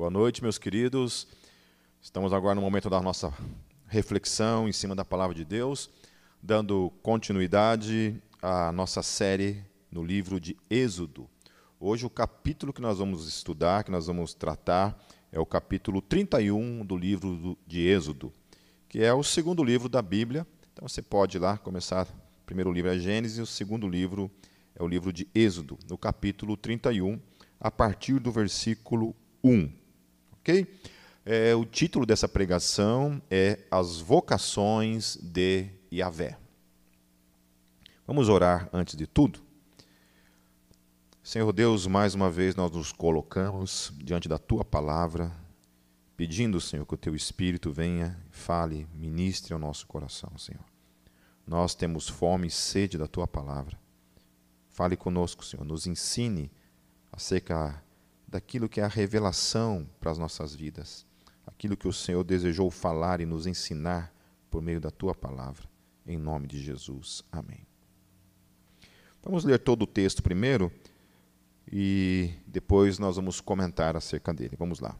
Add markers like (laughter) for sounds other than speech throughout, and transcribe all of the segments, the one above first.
Boa noite, meus queridos. Estamos agora no momento da nossa reflexão em cima da palavra de Deus, dando continuidade à nossa série no livro de Êxodo. Hoje, o capítulo que nós vamos estudar, que nós vamos tratar, é o capítulo 31 do livro de Êxodo, que é o segundo livro da Bíblia. Então, você pode ir lá começar. O primeiro livro é Gênesis, o segundo livro é o livro de Êxodo, no capítulo 31, a partir do versículo 1. Ok? É, o título dessa pregação é As Vocações de Yahvé. Vamos orar antes de tudo? Senhor Deus, mais uma vez nós nos colocamos diante da tua palavra, pedindo, Senhor, que o teu Espírito venha, fale, ministre ao nosso coração, Senhor. Nós temos fome e sede da tua palavra. Fale conosco, Senhor, nos ensine acerca daquilo que é a revelação para as nossas vidas, aquilo que o Senhor desejou falar e nos ensinar por meio da tua palavra. Em nome de Jesus. Amém. Vamos ler todo o texto primeiro e depois nós vamos comentar acerca dele. Vamos lá.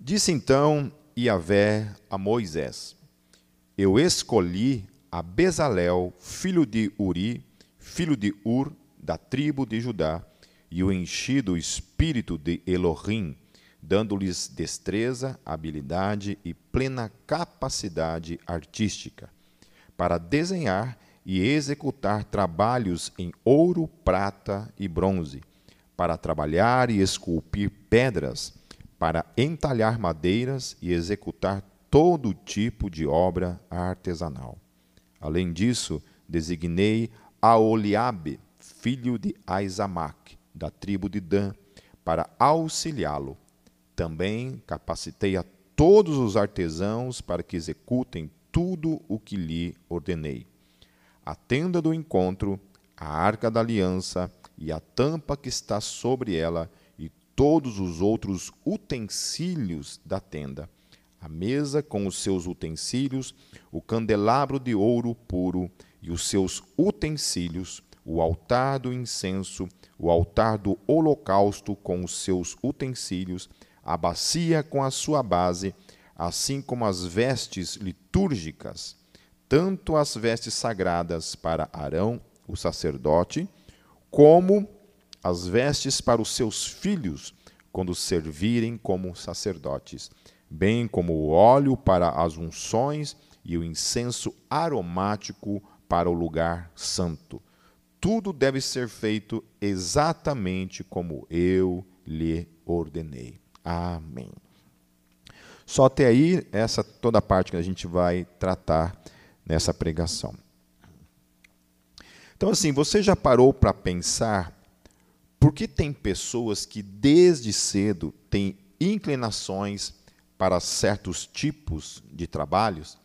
Disse então Iavé a Moisés: Eu escolhi a Bezalel, filho de Uri, filho de Ur, da tribo de Judá, e o enchi do espírito de Elohim, dando-lhes destreza, habilidade e plena capacidade artística, para desenhar e executar trabalhos em ouro, prata e bronze, para trabalhar e esculpir pedras, para entalhar madeiras e executar todo tipo de obra artesanal. Além disso, designei Aoliabe, filho de Aizamac, da tribo de Dan, para auxiliá-lo. Também capacitei a todos os artesãos para que executem tudo o que lhe ordenei. A tenda do encontro, a arca da aliança e a tampa que está sobre ela e todos os outros utensílios da tenda, a mesa com os seus utensílios, o candelabro de ouro puro e os seus utensílios, o altar do incenso, o altar do holocausto com os seus utensílios, a bacia com a sua base, assim como as vestes litúrgicas, tanto as vestes sagradas para Arão, o sacerdote, como as vestes para os seus filhos, quando servirem como sacerdotes, bem como o óleo para as unções e o incenso aromático para o lugar santo tudo deve ser feito exatamente como eu lhe ordenei. Amém. Só até aí, essa toda a parte que a gente vai tratar nessa pregação. Então, assim, você já parou para pensar por que tem pessoas que desde cedo têm inclinações para certos tipos de trabalhos?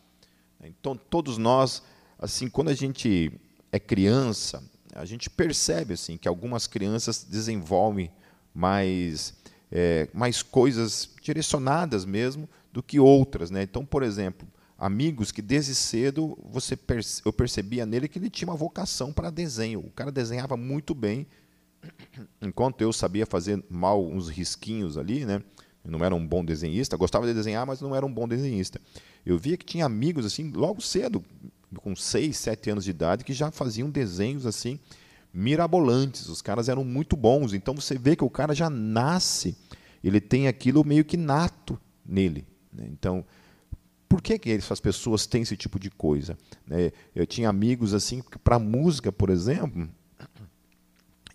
Então, todos nós, assim, quando a gente é criança, a gente percebe assim que algumas crianças desenvolvem mais, é, mais coisas direcionadas mesmo do que outras. Né? Então, por exemplo, amigos que desde cedo você perce eu percebia nele que ele tinha uma vocação para desenho. O cara desenhava muito bem, enquanto eu sabia fazer mal uns risquinhos ali, né? Eu não era um bom desenhista, gostava de desenhar, mas não era um bom desenhista. Eu via que tinha amigos assim, logo cedo, com 6, 7 anos de idade, que já faziam desenhos assim mirabolantes. Os caras eram muito bons. Então você vê que o cara já nasce, ele tem aquilo meio que nato nele. Né? Então, por que, que essas pessoas têm esse tipo de coisa? Né? Eu tinha amigos assim que, para música, por exemplo,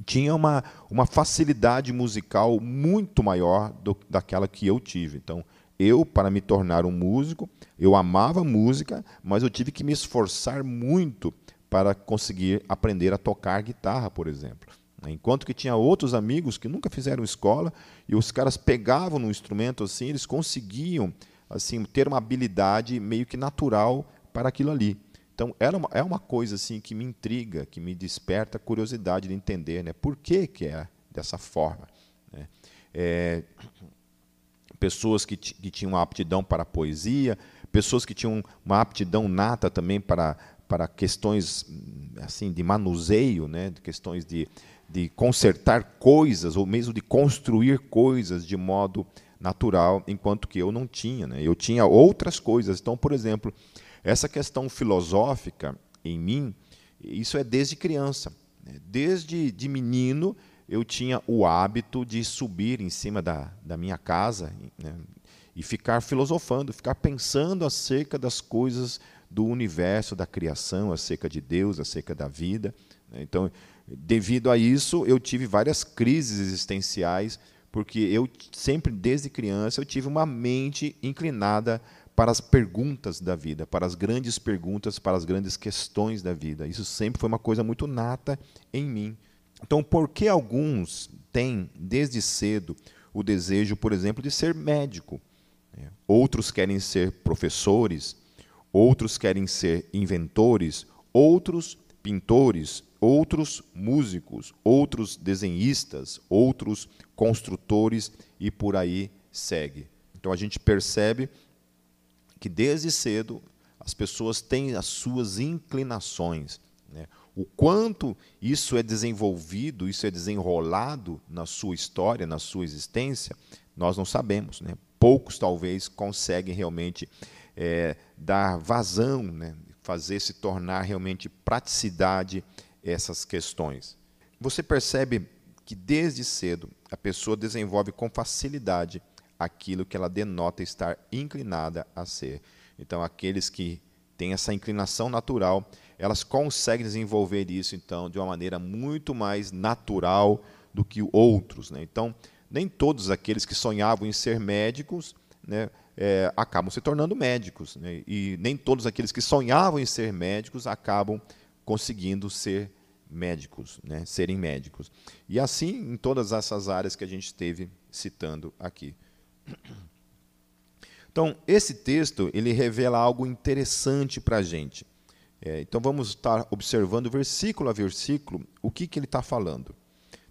tinha uma, uma facilidade musical muito maior do, daquela que eu tive. Então, eu, para me tornar um músico, eu amava música, mas eu tive que me esforçar muito para conseguir aprender a tocar guitarra, por exemplo. Enquanto que tinha outros amigos que nunca fizeram escola e os caras pegavam no instrumento assim, eles conseguiam assim ter uma habilidade meio que natural para aquilo ali. Então era uma, é uma coisa assim que me intriga, que me desperta a curiosidade de entender, né? Por que que é dessa forma? Né? É, pessoas que, que tinham uma aptidão para a poesia, pessoas que tinham uma aptidão nata também para, para questões assim de manuseio, né, questões de, de consertar coisas, ou mesmo de construir coisas de modo natural, enquanto que eu não tinha. Né? Eu tinha outras coisas. Então, por exemplo, essa questão filosófica em mim, isso é desde criança. Né? Desde de menino, eu tinha o hábito de subir em cima da, da minha casa né? e ficar filosofando, ficar pensando acerca das coisas do universo, da criação, acerca de Deus, acerca da vida. Né? Então, devido a isso, eu tive várias crises existenciais, porque eu sempre, desde criança, eu tive uma mente inclinada para as perguntas da vida, para as grandes perguntas, para as grandes questões da vida. Isso sempre foi uma coisa muito nata em mim. Então, por que alguns têm, desde cedo, o desejo, por exemplo, de ser médico? Né? Outros querem ser professores, outros querem ser inventores, outros pintores, outros músicos, outros desenhistas, outros construtores e por aí segue. Então a gente percebe que desde cedo as pessoas têm as suas inclinações. Né? O quanto isso é desenvolvido, isso é desenrolado na sua história, na sua existência, nós não sabemos. Né? Poucos talvez conseguem realmente é, dar vazão, né? fazer se tornar realmente praticidade essas questões. Você percebe que desde cedo a pessoa desenvolve com facilidade aquilo que ela denota estar inclinada a ser. Então, aqueles que têm essa inclinação natural, elas conseguem desenvolver isso então de uma maneira muito mais natural do que outros. Né? Então, nem todos aqueles que sonhavam em ser médicos né, é, acabam se tornando médicos. Né? E nem todos aqueles que sonhavam em ser médicos acabam conseguindo ser médicos, né? serem médicos. E assim em todas essas áreas que a gente esteve citando aqui. Então, esse texto ele revela algo interessante para a gente. É, então, vamos estar observando versículo a versículo o que, que ele está falando.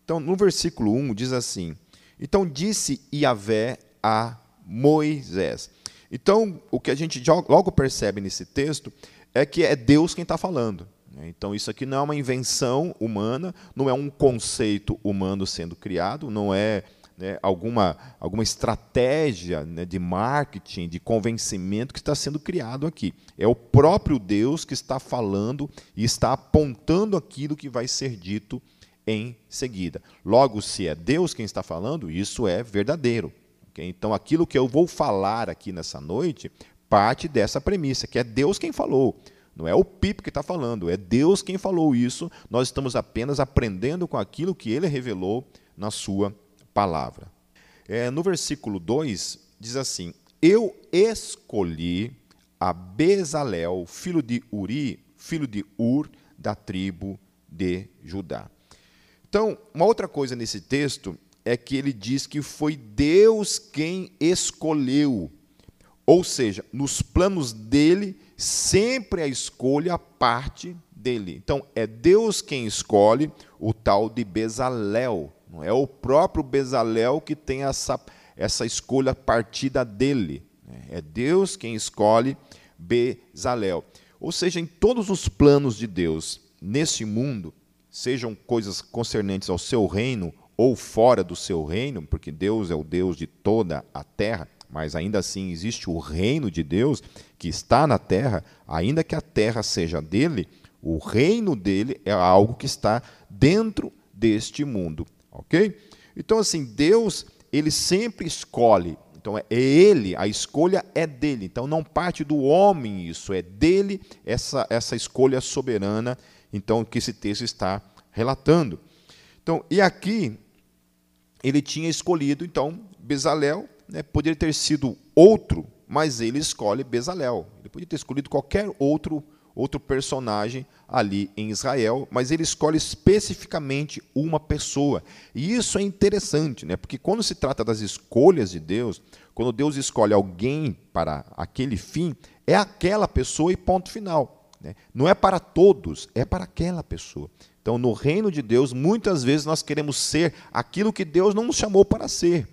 Então, no versículo 1 diz assim: Então disse Iavé a Moisés. Então, o que a gente logo percebe nesse texto é que é Deus quem está falando. Né? Então, isso aqui não é uma invenção humana, não é um conceito humano sendo criado, não é né, alguma, alguma estratégia né, de marketing, de convencimento que está sendo criado aqui. É o próprio Deus que está falando e está apontando aquilo que vai ser dito em seguida. Logo, se é Deus quem está falando, isso é verdadeiro. Okay? Então, aquilo que eu vou falar aqui nessa noite parte dessa premissa, que é Deus quem falou. Não é o Pipo que está falando, é Deus quem falou isso. Nós estamos apenas aprendendo com aquilo que ele revelou na sua palavra. É, no versículo 2, diz assim: Eu escolhi a Bezalel, filho de Uri, filho de Ur, da tribo de Judá. Então, uma outra coisa nesse texto é que ele diz que foi Deus quem escolheu. Ou seja, nos planos dele, sempre a escolha parte dele. Então, é Deus quem escolhe o tal de Bezalel. Não é o próprio Bezalel que tem essa, essa escolha partida dele. É Deus quem escolhe Bezalel. Ou seja, em todos os planos de Deus nesse mundo, sejam coisas concernentes ao seu reino ou fora do seu reino, porque Deus é o Deus de toda a terra, mas ainda assim existe o reino de Deus que está na terra, ainda que a terra seja dele, o reino dele é algo que está dentro deste mundo, ok? Então, assim, Deus, ele sempre escolhe, então é ele, a escolha é dele, então não parte do homem isso, é dele essa, essa escolha soberana, então, que esse texto está relatando. Então, e aqui, ele tinha escolhido, então, Bezalel, né, poderia ter sido outro, mas ele escolhe Bezalel. Ele podia ter escolhido qualquer outro, outro personagem ali em Israel, mas ele escolhe especificamente uma pessoa. E isso é interessante, né, porque quando se trata das escolhas de Deus, quando Deus escolhe alguém para aquele fim, é aquela pessoa e ponto final. Né? Não é para todos, é para aquela pessoa. Então, no reino de Deus, muitas vezes nós queremos ser aquilo que Deus não nos chamou para ser.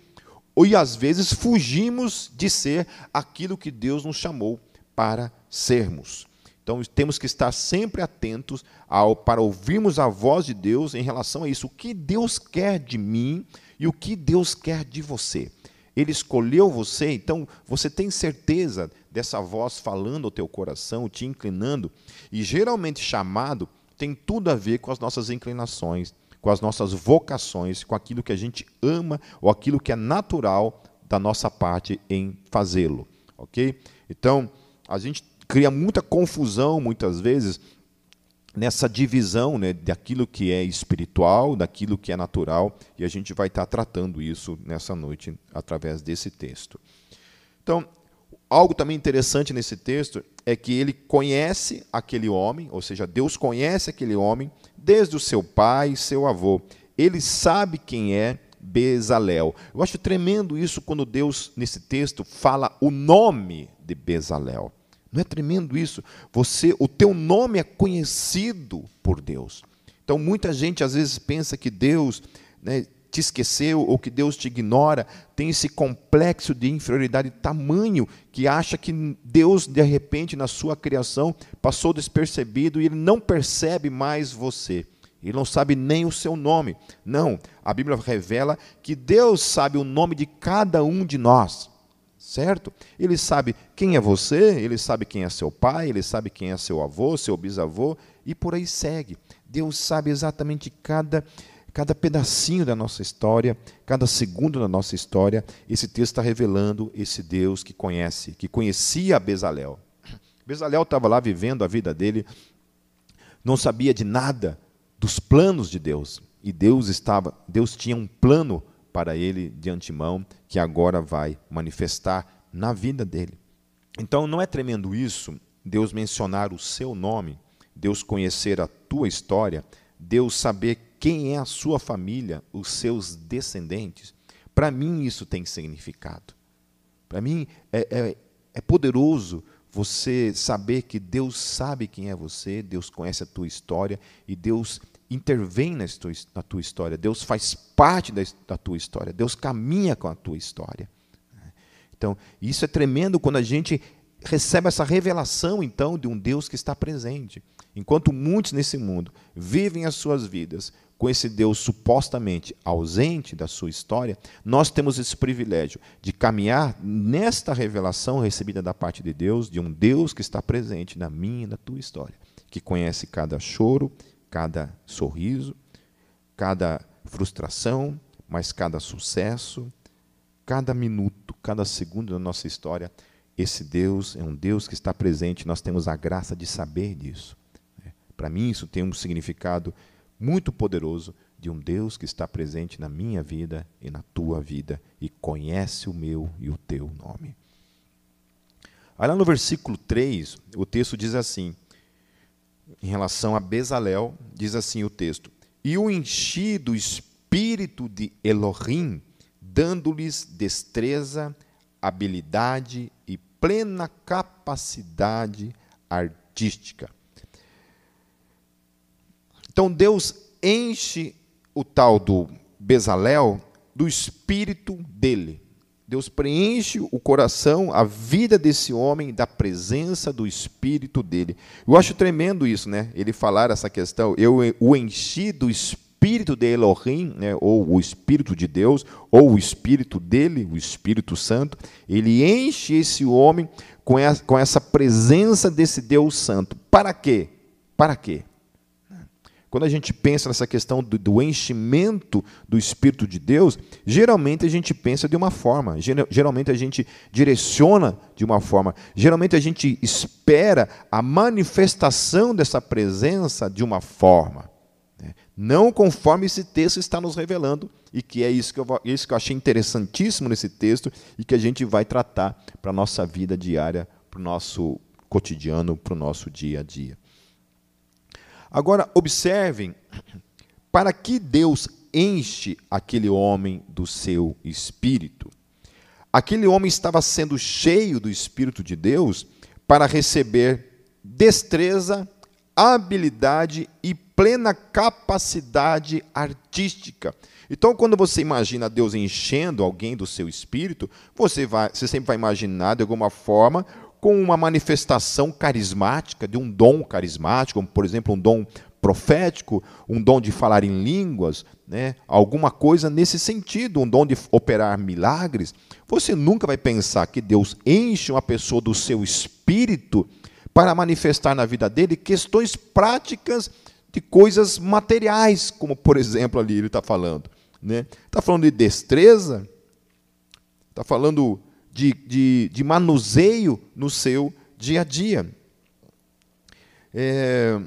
E às vezes fugimos de ser aquilo que Deus nos chamou para sermos. Então temos que estar sempre atentos ao, para ouvirmos a voz de Deus em relação a isso. O que Deus quer de mim e o que Deus quer de você. Ele escolheu você, então você tem certeza dessa voz falando ao teu coração, te inclinando. E geralmente chamado tem tudo a ver com as nossas inclinações, com as nossas vocações, com aquilo que a gente ama ou aquilo que é natural da nossa parte em fazê-lo, ok? Então, a gente cria muita confusão muitas vezes nessa divisão né, daquilo que é espiritual, daquilo que é natural, e a gente vai estar tratando isso nessa noite através desse texto. Então, algo também interessante nesse texto é que ele conhece aquele homem, ou seja, Deus conhece aquele homem desde o seu pai e seu avô. Ele sabe quem é Bezalel. Eu acho tremendo isso quando Deus, nesse texto, fala o nome de Bezalel. Não é tremendo isso? Você, o teu nome é conhecido por Deus. Então muita gente às vezes pensa que Deus né, te esqueceu ou que Deus te ignora, tem esse complexo de inferioridade tamanho que acha que Deus de repente na sua criação passou despercebido e ele não percebe mais você. Ele não sabe nem o seu nome. Não, a Bíblia revela que Deus sabe o nome de cada um de nós certo? Ele sabe quem é você, ele sabe quem é seu pai, ele sabe quem é seu avô, seu bisavô, e por aí segue. Deus sabe exatamente cada, cada pedacinho da nossa história, cada segundo da nossa história. Esse texto está revelando esse Deus que conhece, que conhecia Bezalel. Bezalel estava lá vivendo a vida dele, não sabia de nada dos planos de Deus. E Deus estava, Deus tinha um plano para ele de antemão, que agora vai manifestar na vida dele. Então, não é tremendo isso, Deus mencionar o seu nome, Deus conhecer a tua história, Deus saber quem é a sua família, os seus descendentes? Para mim, isso tem significado. Para mim, é, é, é poderoso você saber que Deus sabe quem é você, Deus conhece a tua história e Deus intervém na tua, história, Deus faz parte da, da tua história, Deus caminha com a tua história. Então, isso é tremendo quando a gente recebe essa revelação, então, de um Deus que está presente. Enquanto muitos nesse mundo vivem as suas vidas com esse Deus supostamente ausente da sua história, nós temos esse privilégio de caminhar nesta revelação recebida da parte de Deus, de um Deus que está presente na minha e na tua história, que conhece cada choro, cada sorriso, cada frustração, mas cada sucesso, cada minuto, cada segundo da nossa história, esse Deus é um Deus que está presente, nós temos a graça de saber disso. Para mim, isso tem um significado muito poderoso de um Deus que está presente na minha vida e na tua vida e conhece o meu e o teu nome. Aí lá no versículo 3, o texto diz assim: em relação a Bezalel, diz assim o texto: E o enchi do espírito de Elohim, dando-lhes destreza, habilidade e plena capacidade artística. Então Deus enche o tal do Bezalel do espírito dele. Deus preenche o coração, a vida desse homem, da presença do Espírito dele. Eu acho tremendo isso, né? Ele falar essa questão. Eu o enchi do Espírito de Elohim, né? ou o Espírito de Deus, ou o Espírito dele, o Espírito Santo. Ele enche esse homem com essa presença desse Deus Santo. Para quê? Para quê? Quando a gente pensa nessa questão do, do, enchimento do Espírito de Deus, geralmente a gente pensa de uma forma, geralmente a gente direciona de uma forma, geralmente a gente espera a manifestação dessa presença de uma forma. Né? Não conforme esse texto está nos revelando, e que é isso que, eu, isso que eu achei interessantíssimo nesse texto e que a gente vai tratar para a nossa vida diária, para o nosso cotidiano, para o nosso dia a dia. Agora, observem para que Deus enche aquele homem do seu espírito. Aquele homem estava sendo cheio do espírito de Deus para receber destreza, habilidade e plena capacidade artística. Então, quando você imagina Deus enchendo alguém do seu espírito, você, vai, você sempre vai imaginar, de alguma forma, com uma manifestação carismática, de um dom carismático, como, por exemplo, um dom profético, um dom de falar em línguas, né? alguma coisa nesse sentido, um dom de operar milagres, você nunca vai pensar que Deus enche uma pessoa do seu espírito para manifestar na vida dele questões práticas de coisas materiais, como por exemplo ali ele está falando. Está né? Tá falando de destreza, está falando de, de, de, manuseio no seu dia a dia. É,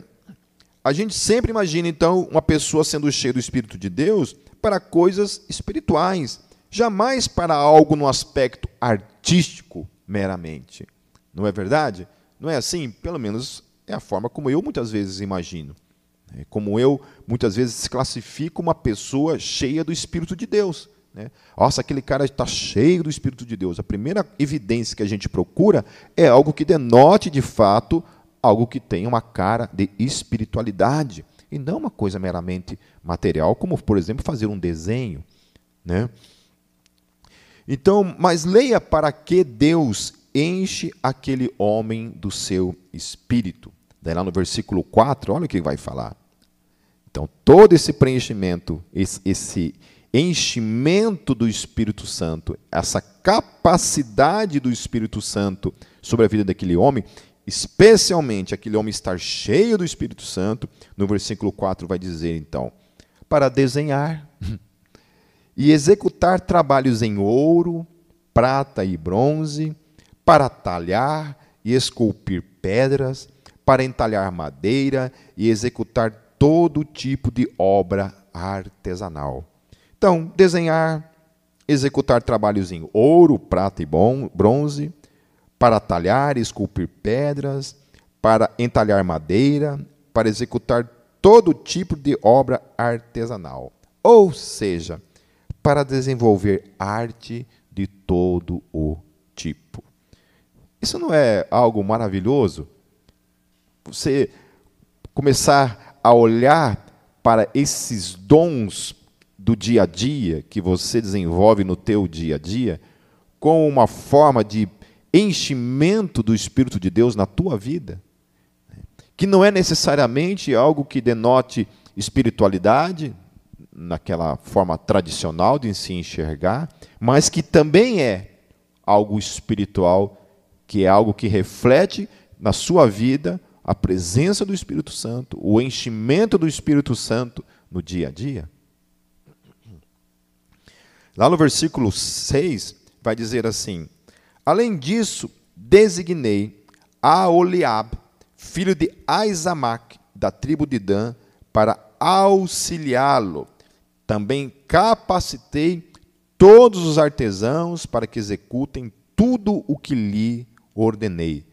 a gente sempre imagina, então, uma pessoa sendo cheia do Espírito de Deus para coisas espirituais, jamais para algo no aspecto artístico meramente. Não é verdade? Não é assim? Pelo menos é a forma como eu muitas vezes imagino. É como eu, muitas vezes, classifico uma pessoa cheia do Espírito de Deus. Né? Nossa, aquele cara está cheio do Espírito de Deus. A primeira evidência que a gente procura é algo que denote, de fato, algo que tenha uma cara de espiritualidade. E não uma coisa meramente material, como, por exemplo, fazer um desenho. Né? Então, mas leia para que Deus enche aquele homem do seu espírito. Daí lá no versículo 4, olha o que vai falar. Então, todo esse preenchimento, esse, esse enchimento do Espírito Santo, essa capacidade do Espírito Santo sobre a vida daquele homem, especialmente aquele homem estar cheio do Espírito Santo, no versículo 4 vai dizer então, para desenhar (laughs) e executar trabalhos em ouro, prata e bronze, para talhar e esculpir pedras, para entalhar madeira e executar todo tipo de obra artesanal. Então, desenhar, executar trabalhos em ouro, prata e bronze, para talhar e esculpir pedras, para entalhar madeira, para executar todo tipo de obra artesanal. Ou seja, para desenvolver arte de todo o tipo. Isso não é algo maravilhoso? você começar a olhar para esses dons do dia a dia que você desenvolve no teu dia a dia como uma forma de enchimento do espírito de Deus na tua vida, que não é necessariamente algo que denote espiritualidade naquela forma tradicional de se enxergar, mas que também é algo espiritual, que é algo que reflete na sua vida a presença do Espírito Santo, o enchimento do Espírito Santo no dia a dia? Lá no versículo 6, vai dizer assim: Além disso, designei a Oliab, filho de Aizamac, da tribo de Dan, para auxiliá-lo. Também capacitei todos os artesãos para que executem tudo o que lhe ordenei.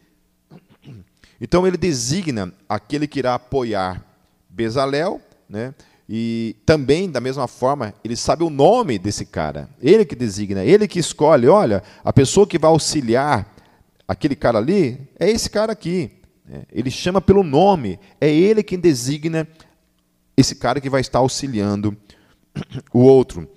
Então ele designa aquele que irá apoiar Bezalel, né? E também, da mesma forma, ele sabe o nome desse cara. Ele que designa, ele que escolhe. Olha, a pessoa que vai auxiliar aquele cara ali é esse cara aqui. Né? Ele chama pelo nome. É ele quem designa esse cara que vai estar auxiliando o outro.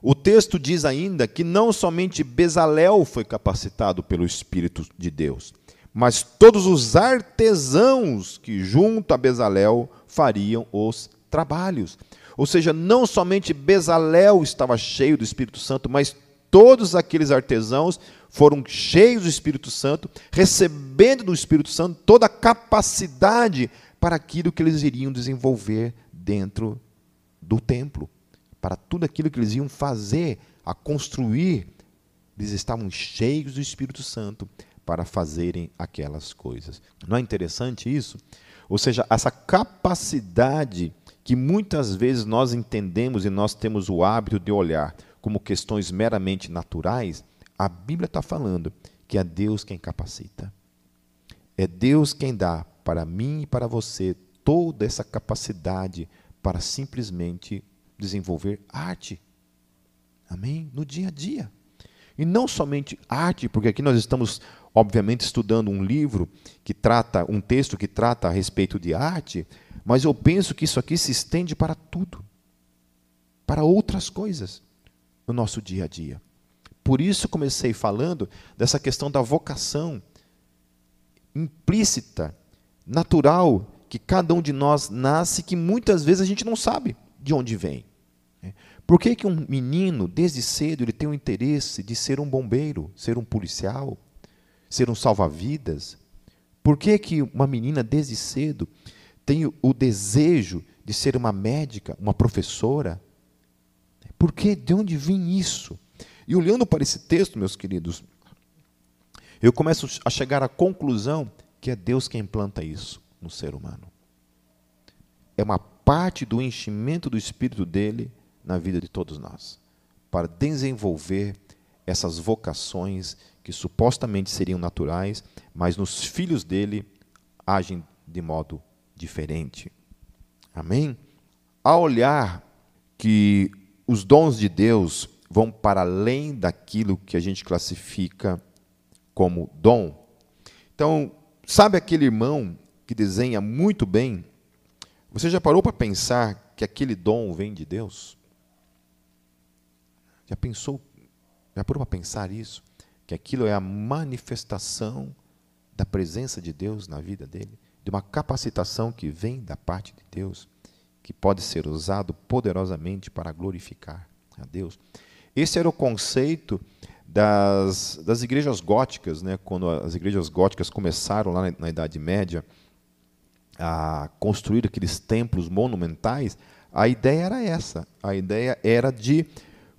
O texto diz ainda que não somente Bezalel foi capacitado pelo Espírito de Deus, mas todos os artesãos que junto a Bezalel fariam os trabalhos. Ou seja, não somente Bezalel estava cheio do Espírito Santo, mas todos aqueles artesãos foram cheios do Espírito Santo, recebendo do Espírito Santo toda a capacidade para aquilo que eles iriam desenvolver dentro do templo, para tudo aquilo que eles iam fazer, a construir. Eles estavam cheios do Espírito Santo, para fazerem aquelas coisas. Não é interessante isso? Ou seja, essa capacidade que muitas vezes nós entendemos e nós temos o hábito de olhar como questões meramente naturais, a Bíblia está falando que é Deus quem capacita. É Deus quem dá para mim e para você toda essa capacidade para simplesmente desenvolver arte. Amém? No dia a dia. E não somente arte, porque aqui nós estamos obviamente estudando um livro que trata, um texto que trata a respeito de arte, mas eu penso que isso aqui se estende para tudo, para outras coisas no nosso dia a dia. Por isso comecei falando dessa questão da vocação implícita, natural, que cada um de nós nasce, que muitas vezes a gente não sabe de onde vem. Por que, que um menino, desde cedo, ele tem o interesse de ser um bombeiro, ser um policial, ser um salva-vidas? Por que, que uma menina, desde cedo, tem o desejo de ser uma médica, uma professora? Por que? De onde vem isso? E olhando para esse texto, meus queridos, eu começo a chegar à conclusão que é Deus quem planta isso no ser humano. É uma parte do enchimento do Espírito dele na vida de todos nós, para desenvolver essas vocações que supostamente seriam naturais, mas nos filhos dele agem de modo diferente. Amém? Ao olhar que os dons de Deus vão para além daquilo que a gente classifica como dom. Então, sabe aquele irmão que desenha muito bem? Você já parou para pensar que aquele dom vem de Deus? Já pensou? Já parou para pensar isso? Que aquilo é a manifestação da presença de Deus na vida dele, de uma capacitação que vem da parte de Deus, que pode ser usado poderosamente para glorificar a Deus. Esse era o conceito das, das igrejas góticas, né? quando as igrejas góticas começaram lá na, na Idade Média a construir aqueles templos monumentais, a ideia era essa. A ideia era de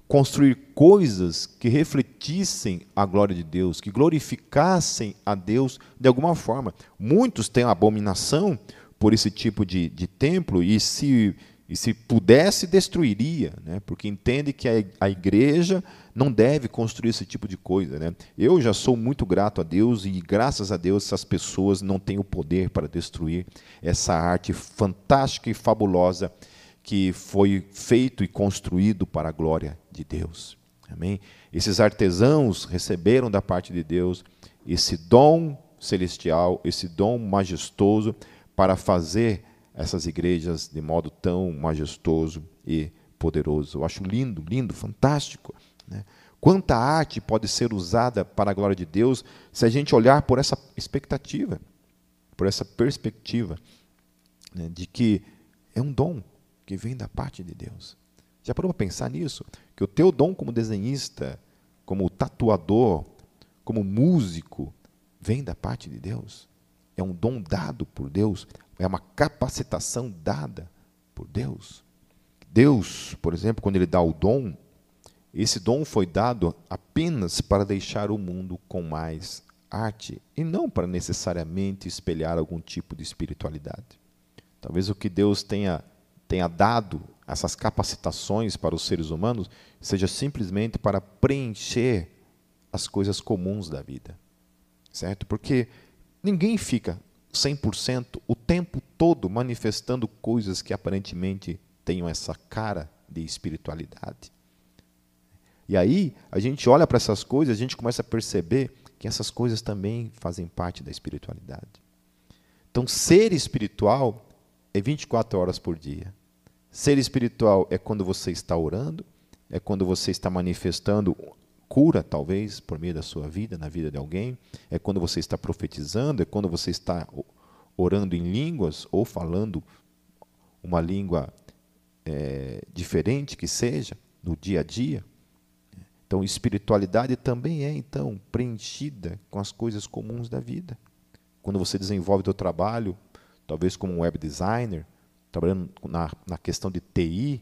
construir coisas que refletissem a glória de Deus, que glorificassem a Deus de alguma forma. Muitos têm abominação por esse tipo de, de templo e se, e se pudesse, destruiria, né? porque entende que a, a igreja não deve construir esse tipo de coisa. Né? Eu já sou muito grato a Deus e, graças a Deus, essas pessoas não têm o poder para destruir essa arte fantástica e fabulosa que foi feito e construído para a glória de Deus. Amém? Esses artesãos receberam da parte de Deus esse dom celestial, esse dom majestoso para fazer essas igrejas de modo tão majestoso e poderoso. Eu acho lindo, lindo, fantástico. Né? Quanta arte pode ser usada para a glória de Deus se a gente olhar por essa expectativa, por essa perspectiva né, de que é um dom, que vem da parte de Deus. Já parou para pensar nisso? Que o teu dom como desenhista, como tatuador, como músico, vem da parte de Deus. É um dom dado por Deus, é uma capacitação dada por Deus. Deus, por exemplo, quando Ele dá o dom, esse dom foi dado apenas para deixar o mundo com mais arte e não para necessariamente espelhar algum tipo de espiritualidade. Talvez o que Deus tenha tenha dado essas capacitações para os seres humanos seja simplesmente para preencher as coisas comuns da vida. Certo? Porque ninguém fica 100% o tempo todo manifestando coisas que aparentemente tenham essa cara de espiritualidade. E aí, a gente olha para essas coisas, a gente começa a perceber que essas coisas também fazem parte da espiritualidade. Então, ser espiritual é 24 horas por dia. Ser espiritual é quando você está orando, é quando você está manifestando cura, talvez, por meio da sua vida, na vida de alguém, é quando você está profetizando, é quando você está orando em línguas ou falando uma língua é, diferente que seja, no dia a dia. Então, espiritualidade também é, então, preenchida com as coisas comuns da vida. Quando você desenvolve o seu trabalho, talvez como um web designer, trabalhando na, na questão de TI,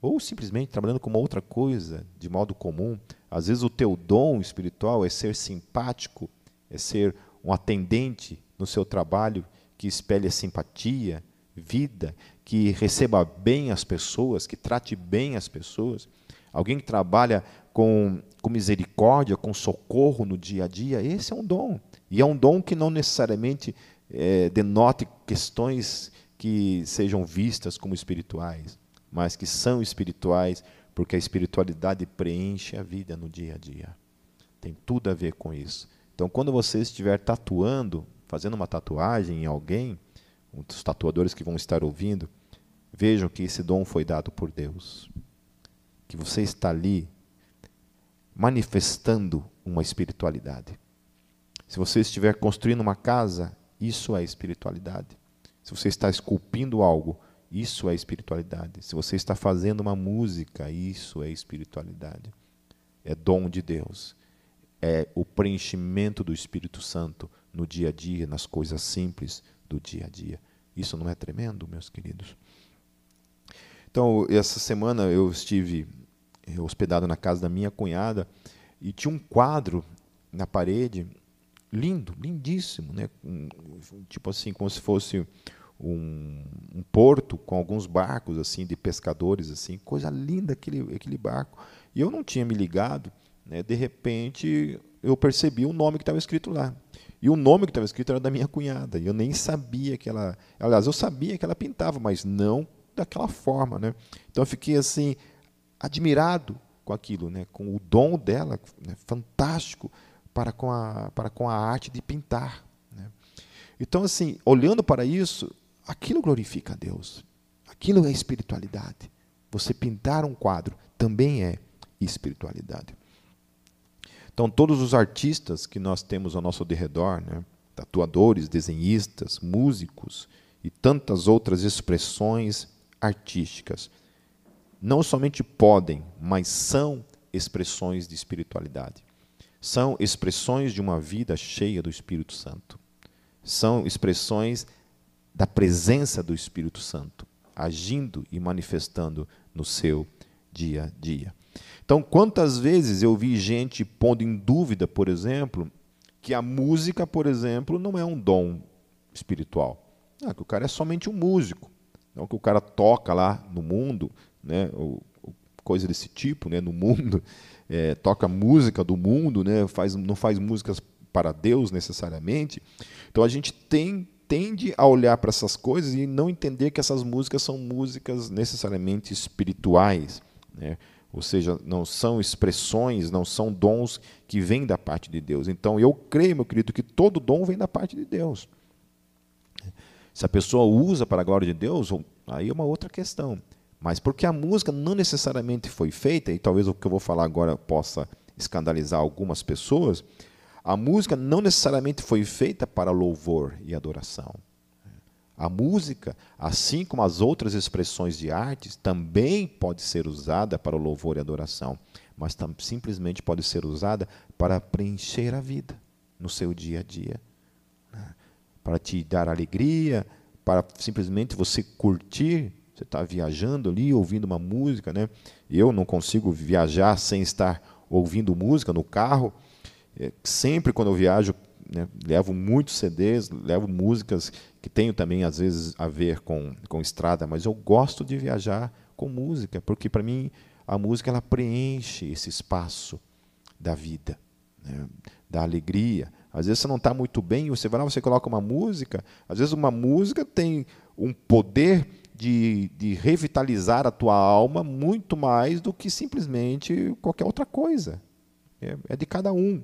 ou simplesmente trabalhando com uma outra coisa, de modo comum. Às vezes o teu dom espiritual é ser simpático, é ser um atendente no seu trabalho que espelhe simpatia, vida, que receba bem as pessoas, que trate bem as pessoas. Alguém que trabalha com, com misericórdia, com socorro no dia a dia, esse é um dom. E é um dom que não necessariamente é, denote questões que sejam vistas como espirituais, mas que são espirituais porque a espiritualidade preenche a vida no dia a dia. Tem tudo a ver com isso. Então, quando você estiver tatuando, fazendo uma tatuagem em alguém, os tatuadores que vão estar ouvindo, vejam que esse dom foi dado por Deus. Que você está ali manifestando uma espiritualidade. Se você estiver construindo uma casa, isso é espiritualidade. Se você está esculpindo algo, isso é espiritualidade. Se você está fazendo uma música, isso é espiritualidade. É dom de Deus. É o preenchimento do Espírito Santo no dia a dia, nas coisas simples do dia a dia. Isso não é tremendo, meus queridos? Então, essa semana eu estive hospedado na casa da minha cunhada e tinha um quadro na parede lindo, lindíssimo, né? Tipo assim, como se fosse um, um, porto com alguns barcos assim de pescadores assim, coisa linda aquele aquele barco. E eu não tinha me ligado, né? De repente eu percebi o nome que estava escrito lá. E o nome que estava escrito era da minha cunhada. E eu nem sabia que ela, aliás, eu sabia que ela pintava, mas não daquela forma, né? Então eu fiquei assim admirado com aquilo, né? Com o dom dela, né? fantástico para com a para com a arte de pintar. Né? Então assim, olhando para isso, aquilo glorifica a Deus. Aquilo é espiritualidade. Você pintar um quadro também é espiritualidade. Então, todos os artistas que nós temos ao nosso derredor, né, tatuadores, desenhistas, músicos e tantas outras expressões artísticas, não somente podem, mas são expressões de espiritualidade. São expressões de uma vida cheia do Espírito Santo. São expressões da presença do Espírito Santo agindo e manifestando no seu dia a dia. Então, quantas vezes eu vi gente pondo em dúvida, por exemplo, que a música, por exemplo, não é um dom espiritual. Ah, que o cara é somente um músico. Não que o cara toca lá no mundo, né, ou, coisa desse tipo, né, no mundo, é, toca música do mundo, né, faz, não faz músicas para Deus necessariamente. Então a gente tem tende a olhar para essas coisas e não entender que essas músicas são músicas necessariamente espirituais. Né? Ou seja, não são expressões, não são dons que vêm da parte de Deus. Então, eu creio, meu querido, que todo dom vem da parte de Deus. Se a pessoa usa para a glória de Deus, aí é uma outra questão. Mas porque a música não necessariamente foi feita, e talvez o que eu vou falar agora possa escandalizar algumas pessoas, a música não necessariamente foi feita para louvor e adoração. A música, assim como as outras expressões de artes, também pode ser usada para louvor e adoração, mas simplesmente pode ser usada para preencher a vida no seu dia a dia, né? para te dar alegria, para simplesmente você curtir. Você está viajando ali, ouvindo uma música, né? Eu não consigo viajar sem estar ouvindo música no carro. É, sempre quando eu viajo, né, levo muitos CDs, levo músicas que tenho também às vezes a ver com, com estrada, mas eu gosto de viajar com música, porque para mim a música ela preenche esse espaço da vida, né, da alegria. Às vezes você não está muito bem, você vai lá, você coloca uma música. Às vezes uma música tem um poder de, de revitalizar a tua alma muito mais do que simplesmente qualquer outra coisa. É, é de cada um.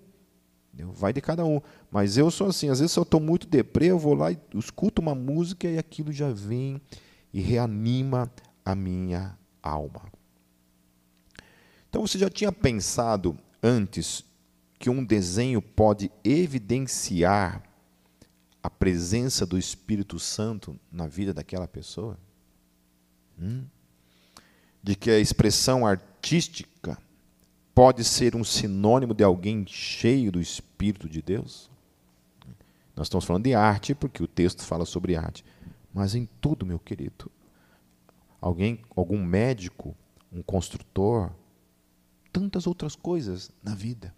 Vai de cada um. Mas eu sou assim, às vezes se eu estou muito deprê, eu vou lá e escuto uma música e aquilo já vem e reanima a minha alma. Então você já tinha pensado antes que um desenho pode evidenciar a presença do Espírito Santo na vida daquela pessoa? Hum? De que a expressão artística pode ser um sinônimo de alguém cheio do Espírito de Deus? Nós estamos falando de arte porque o texto fala sobre arte, mas em tudo, meu querido. Alguém, algum médico, um construtor, tantas outras coisas na vida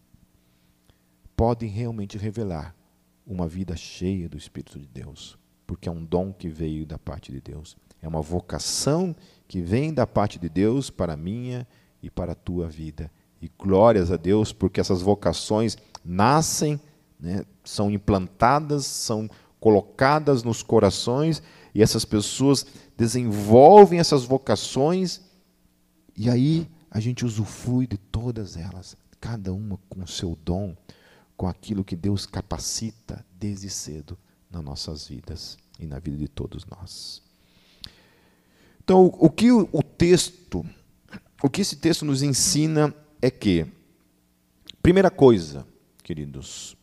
podem realmente revelar uma vida cheia do Espírito de Deus, porque é um dom que veio da parte de Deus. É uma vocação que vem da parte de Deus para a minha e para a tua vida e glórias a Deus, porque essas vocações nascem, né, são implantadas, são colocadas nos corações, e essas pessoas desenvolvem essas vocações, e aí a gente usufrui de todas elas, cada uma com o seu dom, com aquilo que Deus capacita desde cedo nas nossas vidas e na vida de todos nós. Então, o que o texto, o que esse texto nos ensina é que Primeira coisa, queridos,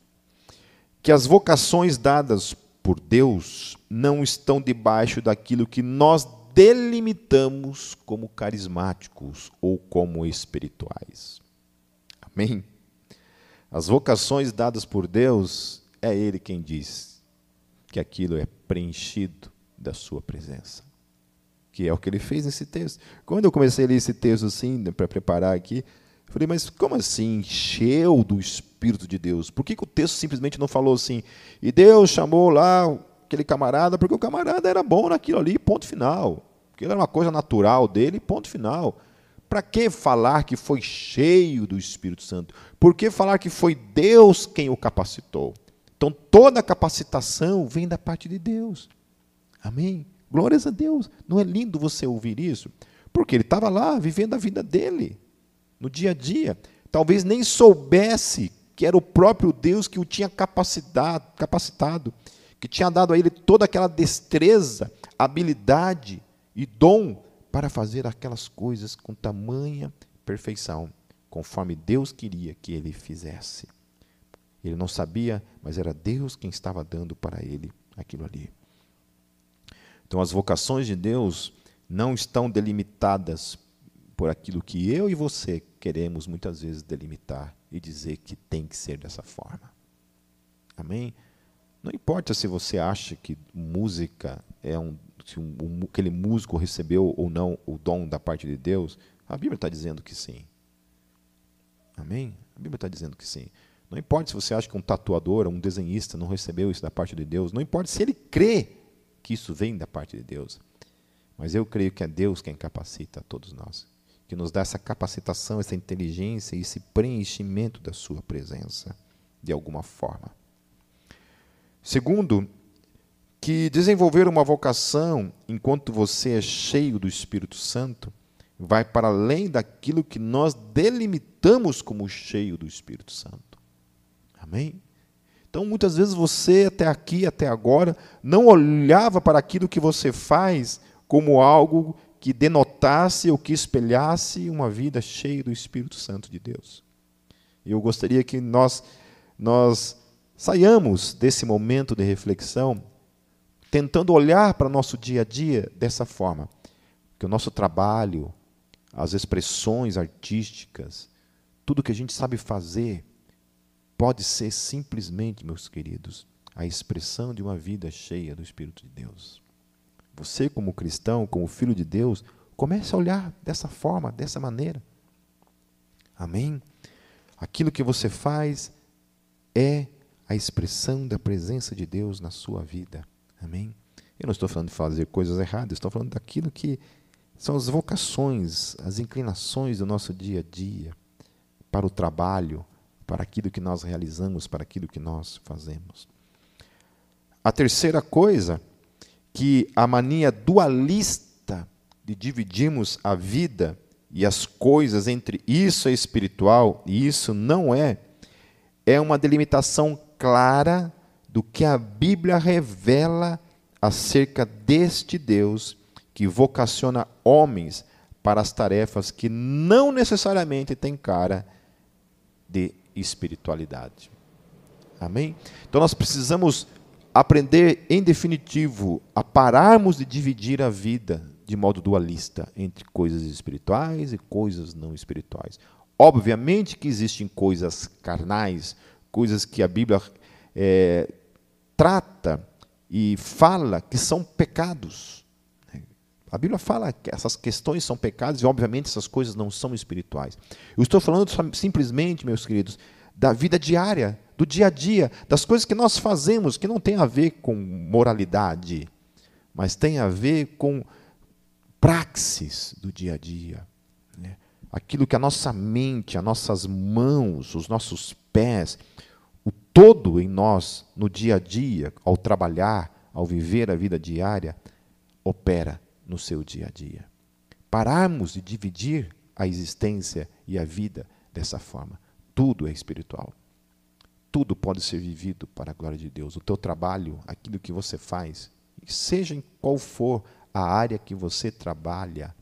que as vocações dadas por Deus não estão debaixo daquilo que nós delimitamos como carismáticos ou como espirituais. Amém? As vocações dadas por Deus, é Ele quem diz que aquilo é preenchido da Sua presença. Que é o que ele fez nesse texto. Quando eu comecei a ler esse texto assim, para preparar aqui, eu falei, mas como assim? Encheu do Espírito de Deus. Por que, que o texto simplesmente não falou assim? E Deus chamou lá aquele camarada, porque o camarada era bom naquilo ali, ponto final. Aquilo era uma coisa natural dele, ponto final. Para que falar que foi cheio do Espírito Santo? Por que falar que foi Deus quem o capacitou? Então toda capacitação vem da parte de Deus. Amém? Glórias a Deus. Não é lindo você ouvir isso? Porque ele estava lá vivendo a vida dele no dia a dia. Talvez nem soubesse que era o próprio Deus que o tinha capacitado, capacitado, que tinha dado a ele toda aquela destreza, habilidade e dom para fazer aquelas coisas com tamanha perfeição, conforme Deus queria que ele fizesse. Ele não sabia, mas era Deus quem estava dando para ele aquilo ali. Então, as vocações de Deus não estão delimitadas por aquilo que eu e você queremos muitas vezes delimitar e dizer que tem que ser dessa forma. Amém? Não importa se você acha que música é um. Se um, um, aquele músico recebeu ou não o dom da parte de Deus, a Bíblia está dizendo que sim. Amém? A Bíblia está dizendo que sim. Não importa se você acha que um tatuador ou um desenhista não recebeu isso da parte de Deus, não importa se ele crê que isso vem da parte de Deus. Mas eu creio que é Deus quem capacita a todos nós que nos dá essa capacitação, essa inteligência e esse preenchimento da Sua presença, de alguma forma. Segundo, que desenvolver uma vocação enquanto você é cheio do Espírito Santo vai para além daquilo que nós delimitamos como cheio do Espírito Santo. Amém? Então, muitas vezes você, até aqui, até agora, não olhava para aquilo que você faz como algo que denotasse ou que espelhasse uma vida cheia do Espírito Santo de Deus. Eu gostaria que nós nós saiamos desse momento de reflexão tentando olhar para nosso dia a dia dessa forma, que o nosso trabalho, as expressões artísticas, tudo que a gente sabe fazer pode ser simplesmente, meus queridos, a expressão de uma vida cheia do Espírito de Deus. Você, como cristão, como filho de Deus, comece a olhar dessa forma, dessa maneira. Amém? Aquilo que você faz é a expressão da presença de Deus na sua vida. Amém? Eu não estou falando de fazer coisas erradas, estou falando daquilo que são as vocações, as inclinações do nosso dia a dia para o trabalho, para aquilo que nós realizamos, para aquilo que nós fazemos. A terceira coisa que a mania dualista de dividirmos a vida e as coisas entre isso é espiritual e isso não é, é uma delimitação clara do que a Bíblia revela acerca deste Deus que vocaciona homens para as tarefas que não necessariamente têm cara de espiritualidade. Amém? Então nós precisamos aprender, em definitivo, a pararmos de dividir a vida de modo dualista entre coisas espirituais e coisas não espirituais. Obviamente que existem coisas carnais, coisas que a Bíblia é, trata e fala que são pecados. A Bíblia fala que essas questões são pecados e, obviamente, essas coisas não são espirituais. Eu estou falando simplesmente, meus queridos, da vida diária, do dia a dia, das coisas que nós fazemos, que não tem a ver com moralidade, mas tem a ver com praxis do dia a dia. Né? Aquilo que a nossa mente, as nossas mãos, os nossos pés, o todo em nós, no dia a dia, ao trabalhar, ao viver a vida diária, opera no seu dia a dia. Pararmos de dividir a existência e a vida dessa forma tudo é espiritual. Tudo pode ser vivido para a glória de Deus. O teu trabalho, aquilo que você faz, seja em qual for a área que você trabalha,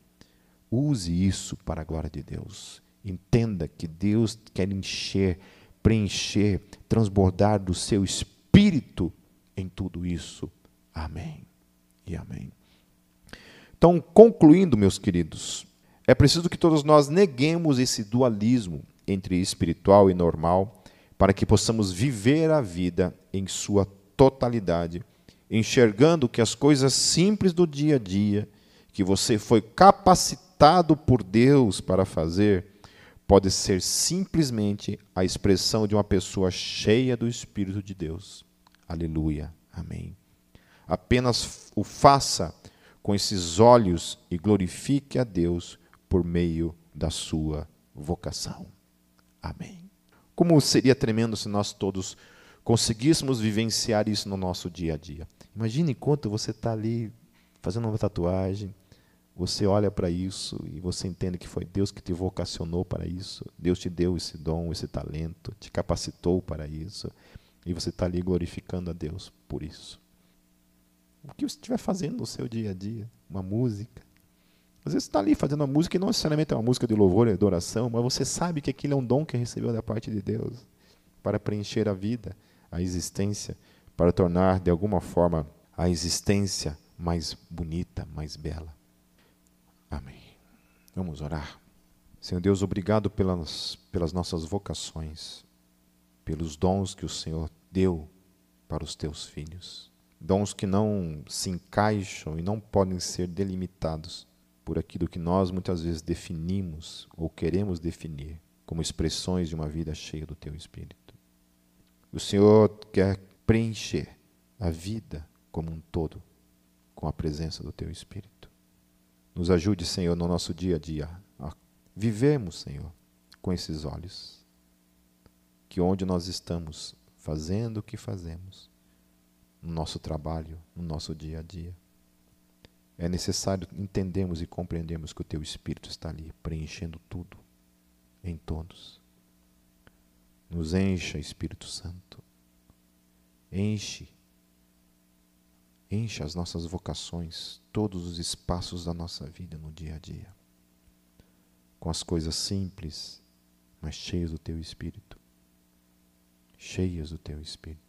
use isso para a glória de Deus. Entenda que Deus quer encher, preencher, transbordar do seu espírito em tudo isso. Amém e amém. Então, concluindo, meus queridos, é preciso que todos nós neguemos esse dualismo entre espiritual e normal para que possamos viver a vida em sua totalidade, enxergando que as coisas simples do dia a dia, que você foi capacitado por Deus para fazer, pode ser simplesmente a expressão de uma pessoa cheia do Espírito de Deus. Aleluia. Amém. Apenas o faça com esses olhos e glorifique a Deus por meio da sua vocação. Amém. Como seria tremendo se nós todos conseguíssemos vivenciar isso no nosso dia a dia. Imagine enquanto você está ali fazendo uma tatuagem, você olha para isso e você entende que foi Deus que te vocacionou para isso. Deus te deu esse dom, esse talento, te capacitou para isso. E você está ali glorificando a Deus por isso. O que você estiver fazendo no seu dia a dia, uma música. Às vezes você está ali fazendo uma música e não necessariamente é uma música de louvor e adoração, mas você sabe que aquilo é um dom que recebeu da parte de Deus para preencher a vida, a existência, para tornar de alguma forma a existência mais bonita, mais bela. Amém. Vamos orar. Senhor Deus, obrigado pelas, pelas nossas vocações, pelos dons que o Senhor deu para os teus filhos. Dons que não se encaixam e não podem ser delimitados por aquilo que nós muitas vezes definimos ou queremos definir como expressões de uma vida cheia do teu Espírito. O Senhor quer preencher a vida como um todo com a presença do teu Espírito. Nos ajude, Senhor, no nosso dia a dia a vivermos, Senhor, com esses olhos. Que onde nós estamos fazendo o que fazemos, no nosso trabalho, no nosso dia a dia. É necessário entendermos e compreendermos que o Teu Espírito está ali, preenchendo tudo, em todos. Nos encha, Espírito Santo. Enche, enche as nossas vocações, todos os espaços da nossa vida no dia a dia, com as coisas simples, mas cheias do Teu Espírito. Cheias do Teu Espírito.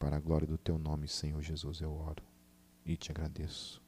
Para a glória do teu nome, Senhor Jesus, eu oro e te agradeço.